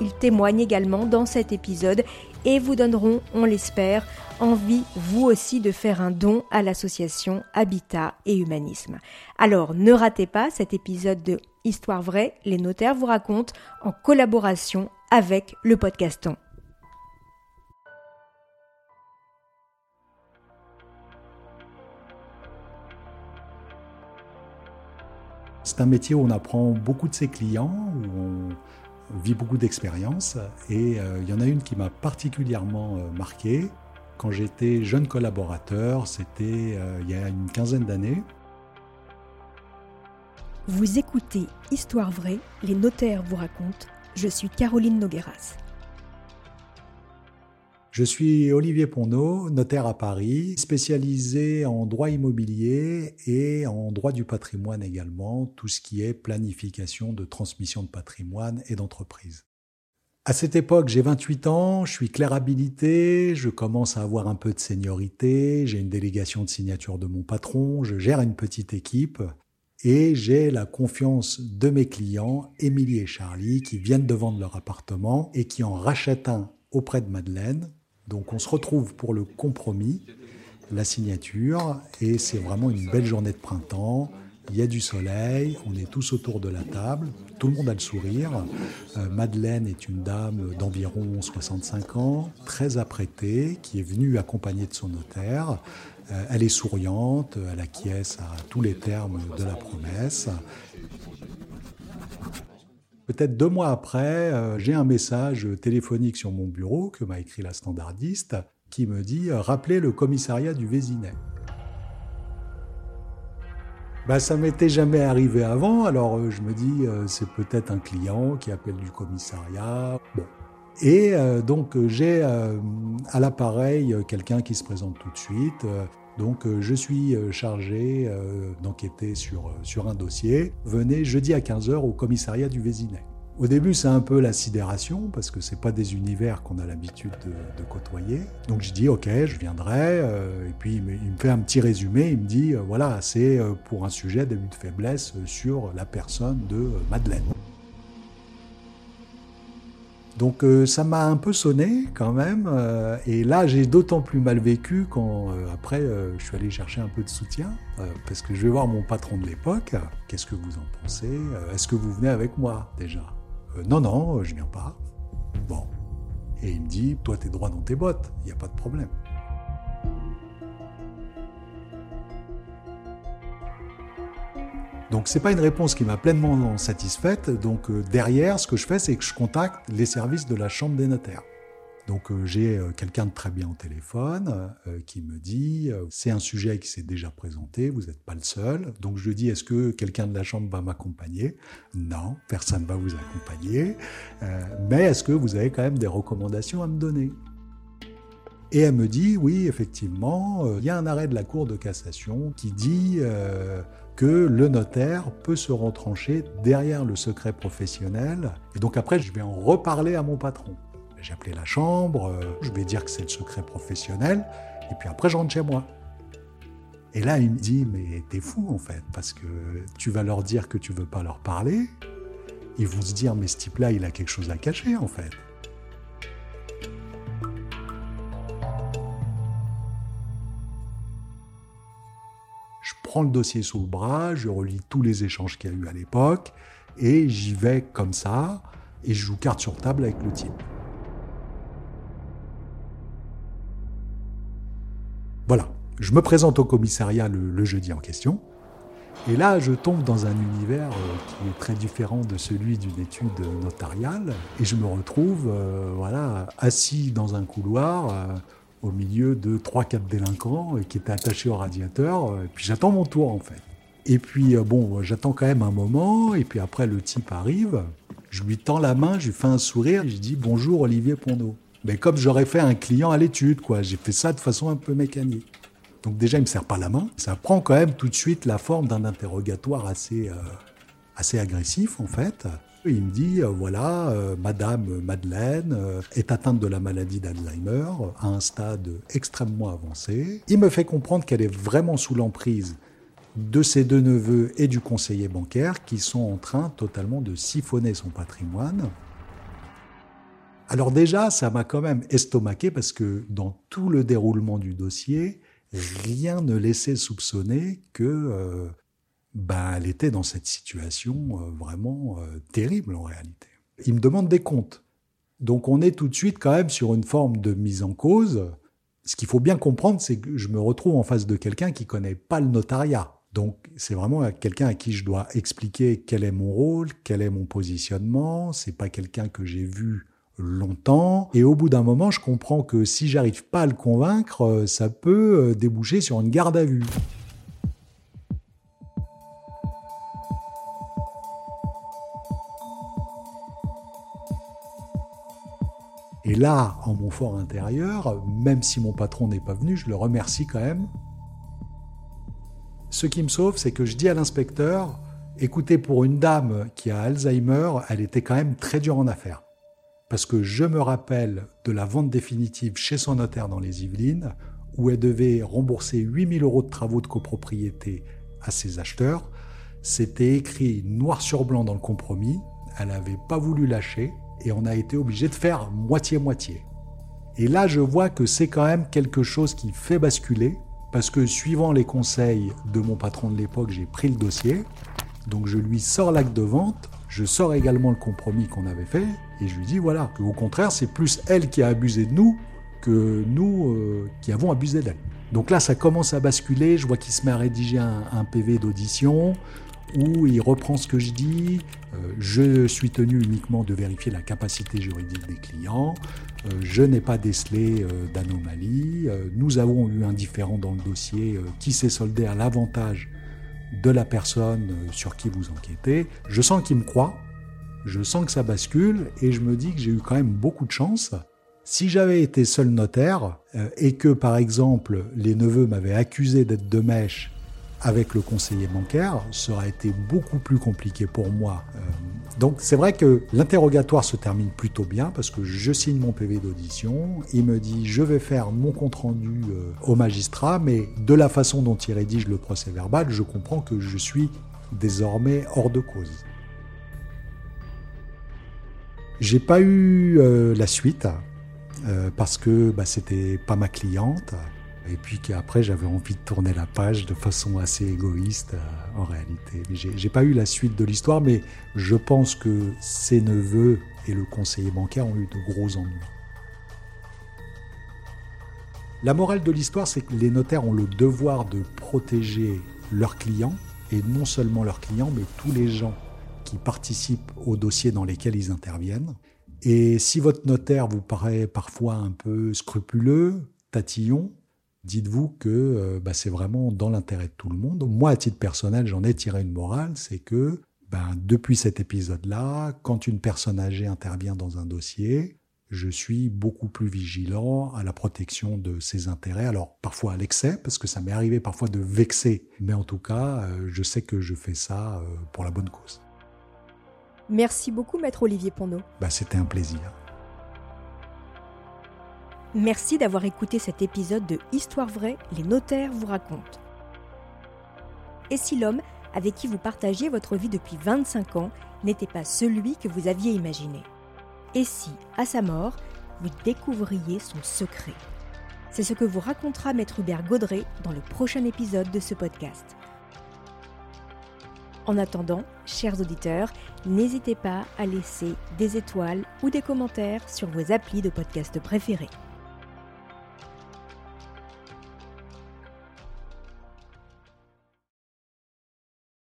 ils témoignent également dans cet épisode et vous donneront, on l'espère, envie vous aussi de faire un don à l'association Habitat et Humanisme. Alors ne ratez pas cet épisode de Histoire vraie, les notaires vous racontent en collaboration avec le podcaston. C'est un métier où on apprend beaucoup de ses clients, où on vit beaucoup d'expériences et euh, il y en a une qui m'a particulièrement euh, marqué. Quand j'étais jeune collaborateur, c'était euh, il y a une quinzaine d'années. Vous écoutez Histoire vraie, les notaires vous racontent. Je suis Caroline Nogueras. Je suis Olivier Ponneau, notaire à Paris, spécialisé en droit immobilier et en droit du patrimoine également, tout ce qui est planification de transmission de patrimoine et d'entreprise. À cette époque, j'ai 28 ans, je suis clair habilité, je commence à avoir un peu de seniorité, j'ai une délégation de signature de mon patron, je gère une petite équipe et j'ai la confiance de mes clients, Émilie et Charlie, qui viennent de vendre leur appartement et qui en rachètent un auprès de Madeleine donc on se retrouve pour le compromis, la signature, et c'est vraiment une belle journée de printemps. Il y a du soleil, on est tous autour de la table, tout le monde a le sourire. Euh, Madeleine est une dame d'environ 65 ans, très apprêtée, qui est venue accompagnée de son notaire. Euh, elle est souriante, elle acquiesce à tous les termes de la promesse. Peut-être deux mois après, euh, j'ai un message téléphonique sur mon bureau que m'a écrit la standardiste qui me dit euh, Rappelez le commissariat du Vésinet. Ben, ça m'était jamais arrivé avant, alors euh, je me dis c'est peut-être un client qui appelle du commissariat. Et donc j'ai à l'appareil quelqu'un qui se présente tout de suite. Donc je suis chargé d'enquêter sur, un dossier. Venez jeudi à 15h au commissariat du Vésinet. Au début, c'est un peu la sidération parce que c'est pas des univers qu'on a l'habitude de, côtoyer. Donc je dis ok, je viendrai. Euh, et puis il me, fait un petit résumé. Il me dit euh, voilà, c'est euh, pour un sujet d'abus de faiblesse sur la personne de Madeleine. Donc ça m'a un peu sonné quand même. et là, j'ai d'autant plus mal vécu quand après je suis allé chercher un peu de soutien parce que je vais voir mon patron de l'époque. Qu'est-ce que vous en pensez Est-ce que vous venez avec moi déjà? Euh, non, non, je viens pas. Bon. Et il me dit, toi, t'es droit dans tes bottes, il n'y a pas de problème. Donc c'est pas une réponse qui m'a pleinement satisfaite. Donc euh, derrière, ce que je fais, c'est que je contacte les services de la Chambre des notaires. Donc euh, j'ai euh, quelqu'un de très bien au téléphone qui me dit c'est un sujet qui s'est déjà présenté, vous n'êtes pas le seul. Donc je dis est-ce que quelqu'un de la chambre va m'accompagner? Non, personne ne va vous accompagner. mais est-ce que vous avez quand même des recommandations à me donner? Et elle me dit, oui, effectivement, il y a un arrêt de la Cour de cassation qui dit que le notaire peut se retrancher derrière le secret professionnel. Et donc après, je vais en reparler à mon patron. J'ai appelé la chambre, euh, je vais dire que c'est le secret professionnel, et puis après je rentre chez moi. Et là, il me dit, mais t'es fou en fait, parce que tu vas leur dire que tu veux pas leur parler, ils vont se dire, mais ce type-là, il a quelque chose à cacher en fait. Le dossier sous le bras, je relis tous les échanges qu'il y a eu à l'époque, et j'y vais comme ça, et je joue carte sur table avec le type. Voilà, je me présente au commissariat le, jeudi en question. Et là, je tombe dans un univers euh, qui est très différent de celui d'une étude notariale. Et je me retrouve euh, voilà, assis dans un couloir euh, au milieu de 3-4 délinquants qui étaient attachés au radiateur. et puis j'attends mon tour en fait. Et puis, euh, bon, j'attends quand même un moment, et puis après, le type arrive, je lui tends la main, je lui fais un sourire, je dis bonjour Olivier Pondeau. Mais comme j'aurais fait un client à l'étude, quoi. J'ai fait ça de façon un peu mécanique. Donc déjà, il me serre pas la main. Ça prend quand même tout de suite la forme d'un interrogatoire assez, euh, assez agressif, en fait. Il me dit, euh, voilà, euh, Madame Madeleine est atteinte de la maladie d'Alzheimer à un stade extrêmement avancé. Il me fait comprendre qu'elle est vraiment sous l'emprise de ses deux neveux et du conseiller bancaire qui sont en train totalement de siphonner son patrimoine. Alors déjà, ça m'a quand même estomaqué parce que dans tout le déroulement du dossier, rien ne laissait soupçonner que euh, ben, elle était dans cette situation euh, vraiment euh, terrible en réalité. Il me demande des comptes. Donc on est tout de suite quand même sur une forme de mise en cause. Ce qu'il faut bien comprendre, c'est que je me retrouve en face de quelqu'un qui connaît pas le notariat. Donc c'est vraiment quelqu'un à qui je dois expliquer quel est mon rôle, quel est mon positionnement. C'est pas quelqu'un que j'ai vu longtemps. Et au bout d'un moment, je comprends que si j'arrive pas à le convaincre, euh, ça peut déboucher sur une garde à vue. Et là, en mon fort intérieur, même si mon patron n'est pas venu, je le remercie quand même. Ce qui me sauve, c'est que je dis à l'inspecteur, écoutez, pour une dame qui a Alzheimer, elle était quand même très dure en affaires parce que je me rappelle de la vente définitive chez son notaire dans les Yvelines, où elle devait rembourser 8000 euros de travaux de copropriété à ses acheteurs. C'était écrit noir sur blanc dans le compromis, elle n'avait pas voulu lâcher, et on a été obligé de faire moitié-moitié. Et là, je vois que c'est quand même quelque chose qui fait basculer, parce que suivant les conseils de mon patron de l'époque, j'ai pris le dossier, donc je lui sors l'acte de vente, je sors également le compromis qu'on avait fait et je lui dis voilà, qu'au contraire, c'est plus elle qui a abusé de nous que nous euh, qui avons abusé d'elle. Donc là, ça commence à basculer. Je vois qu'il se met à rédiger un, PV d'audition où il reprend ce que je dis. Euh, je suis tenu uniquement de vérifier la capacité juridique des clients. Euh, je n'ai pas décelé d'anomalie. nous avons eu un différent dans le dossier qui s'est soldé à l'avantage de la personne sur qui vous enquêtez. Je sens qu'il me croit, je sens que ça bascule et je me dis que j'ai eu quand même beaucoup de chance. Si j'avais été seul notaire euh, et que par exemple les neveux m'avaient accusé d'être de mèche avec le conseiller bancaire, ça aurait été beaucoup plus compliqué pour moi. Euh, donc c'est vrai que l'interrogatoire se termine plutôt bien parce que je signe mon PV d'audition, il me dit je vais faire mon compte-rendu euh, au magistrat, mais de la façon dont il rédige le procès verbal, je comprends que je suis désormais hors de cause. J'ai pas eu euh, la suite parce que bah, c'était pas ma cliente et puis qu'après j'avais envie de tourner la page de façon assez égoïste euh, en réalité. J'ai pas eu la suite de l'histoire, mais je pense que ses neveux et le conseiller bancaire ont eu de gros ennuis. La morale de l'histoire, c'est que les notaires ont le devoir de protéger leurs clients, et non seulement leurs clients, mais tous les gens qui participent aux dossiers dans lesquels ils interviennent. Et si votre notaire vous paraît parfois un peu scrupuleux, tatillon, dites-vous que euh, bah, c'est vraiment dans l'intérêt de tout le monde. Moi, à titre personnel, j'en ai tiré une morale, c'est que ben, depuis cet épisode-là, quand une personne âgée intervient dans un dossier, je suis beaucoup plus vigilant à la protection de ses intérêts. Alors parfois à l'excès, parce que ça m'est arrivé parfois de vexer, mais en tout cas, euh, je sais que je fais ça euh, pour la bonne cause. Merci beaucoup, maître Olivier Pondeau. Ben, C'était un plaisir. Merci d'avoir écouté cet épisode de Histoire vraie, les notaires vous racontent. Et si l'homme avec qui vous partagiez votre vie depuis 25 ans n'était pas celui que vous aviez imaginé? Et si, à sa mort, vous découvriez son secret? C'est ce que vous racontera Maître Hubert Gaudret dans le prochain épisode de ce podcast. En attendant, chers auditeurs, n'hésitez pas à laisser des étoiles ou des commentaires sur vos applis de podcast préférés.